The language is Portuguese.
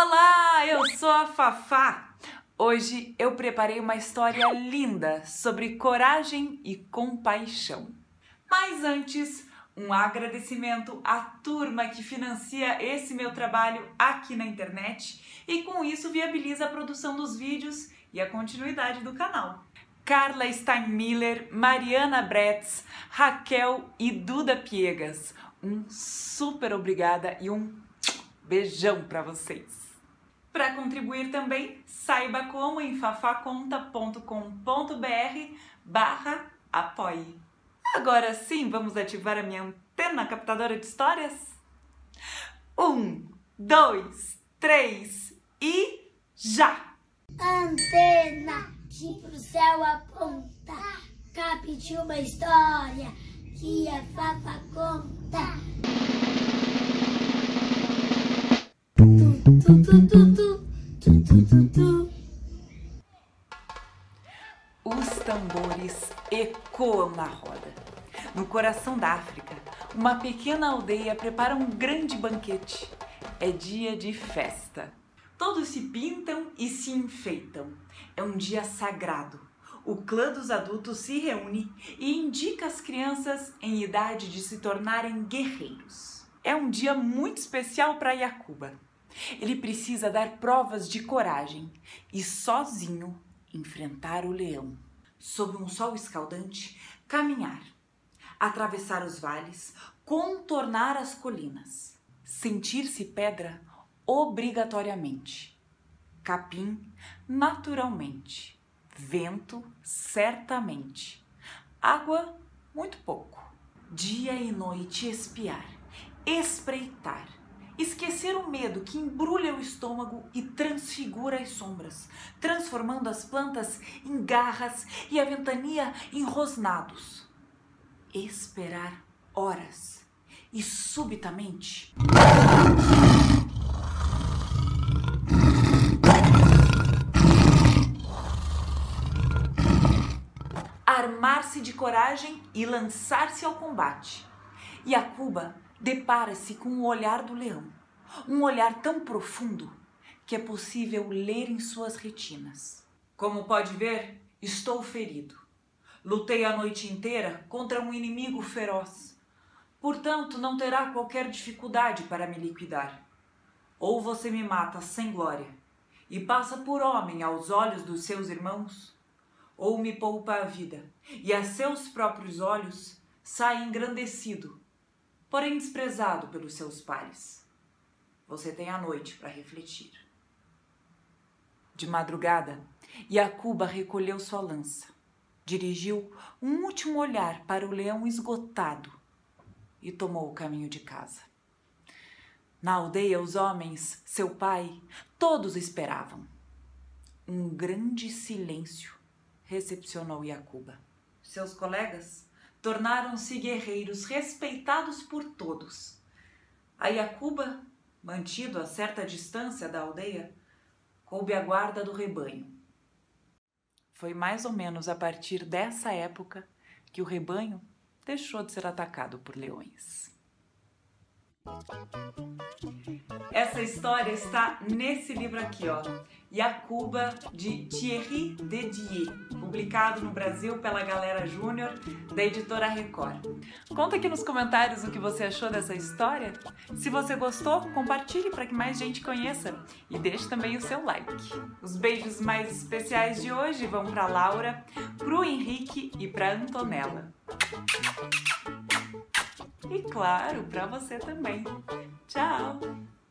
Olá, eu sou a Fafá. Hoje eu preparei uma história linda sobre coragem e compaixão. Mas antes, um agradecimento à turma que financia esse meu trabalho aqui na internet e com isso viabiliza a produção dos vídeos e a continuidade do canal. Carla Steinmiller, Mariana Bretz, Raquel e Duda Piegas. Um super obrigada e um beijão para vocês. Para contribuir também, saiba como em fafaconta.com.br barra apoie. Agora sim, vamos ativar a minha antena captadora de histórias? Um, dois, três e já! Antena que pro céu aponta, capte uma história que a Fafa conta. Tu, tu, tu, tambores ecoam na roda. No coração da África, uma pequena aldeia prepara um grande banquete. É dia de festa. Todos se pintam e se enfeitam. É um dia sagrado. O clã dos adultos se reúne e indica as crianças em idade de se tornarem guerreiros. É um dia muito especial para Yakuba. Ele precisa dar provas de coragem e sozinho enfrentar o leão. Sob um sol escaldante, caminhar, atravessar os vales, contornar as colinas, sentir-se pedra obrigatoriamente, capim naturalmente, vento certamente, água muito pouco, dia e noite espiar, espreitar, esquecer o medo que embrulha o estômago e transfigura as sombras, transformando as plantas em garras e a ventania em rosnados. Esperar horas e subitamente. Armar-se de coragem e lançar-se ao combate. E a Cuba depara-se com o olhar do leão, um olhar tão profundo que é possível ler em suas retinas. Como pode ver, estou ferido. Lutei a noite inteira contra um inimigo feroz. Portanto, não terá qualquer dificuldade para me liquidar. Ou você me mata sem glória e passa por homem aos olhos dos seus irmãos, ou me poupa a vida e a seus próprios olhos sai engrandecido porém desprezado pelos seus pares. Você tem a noite para refletir. De madrugada, Yacuba recolheu sua lança, dirigiu um último olhar para o leão esgotado e tomou o caminho de casa. Na aldeia, os homens, seu pai, todos esperavam. Um grande silêncio recepcionou Yacuba. Seus colegas tornaram-se guerreiros respeitados por todos. A Yacuba, mantido a certa distância da aldeia, coube a guarda do rebanho. Foi mais ou menos a partir dessa época que o rebanho deixou de ser atacado por leões. Essa história está nesse livro aqui, ó. Yacuba, de Thierry Dedier, publicado no Brasil pela Galera Júnior, da editora Record. Conta aqui nos comentários o que você achou dessa história. Se você gostou, compartilhe para que mais gente conheça e deixe também o seu like. Os beijos mais especiais de hoje vão para Laura, para o Henrique e para Antonella. E claro, para você também. Tchau!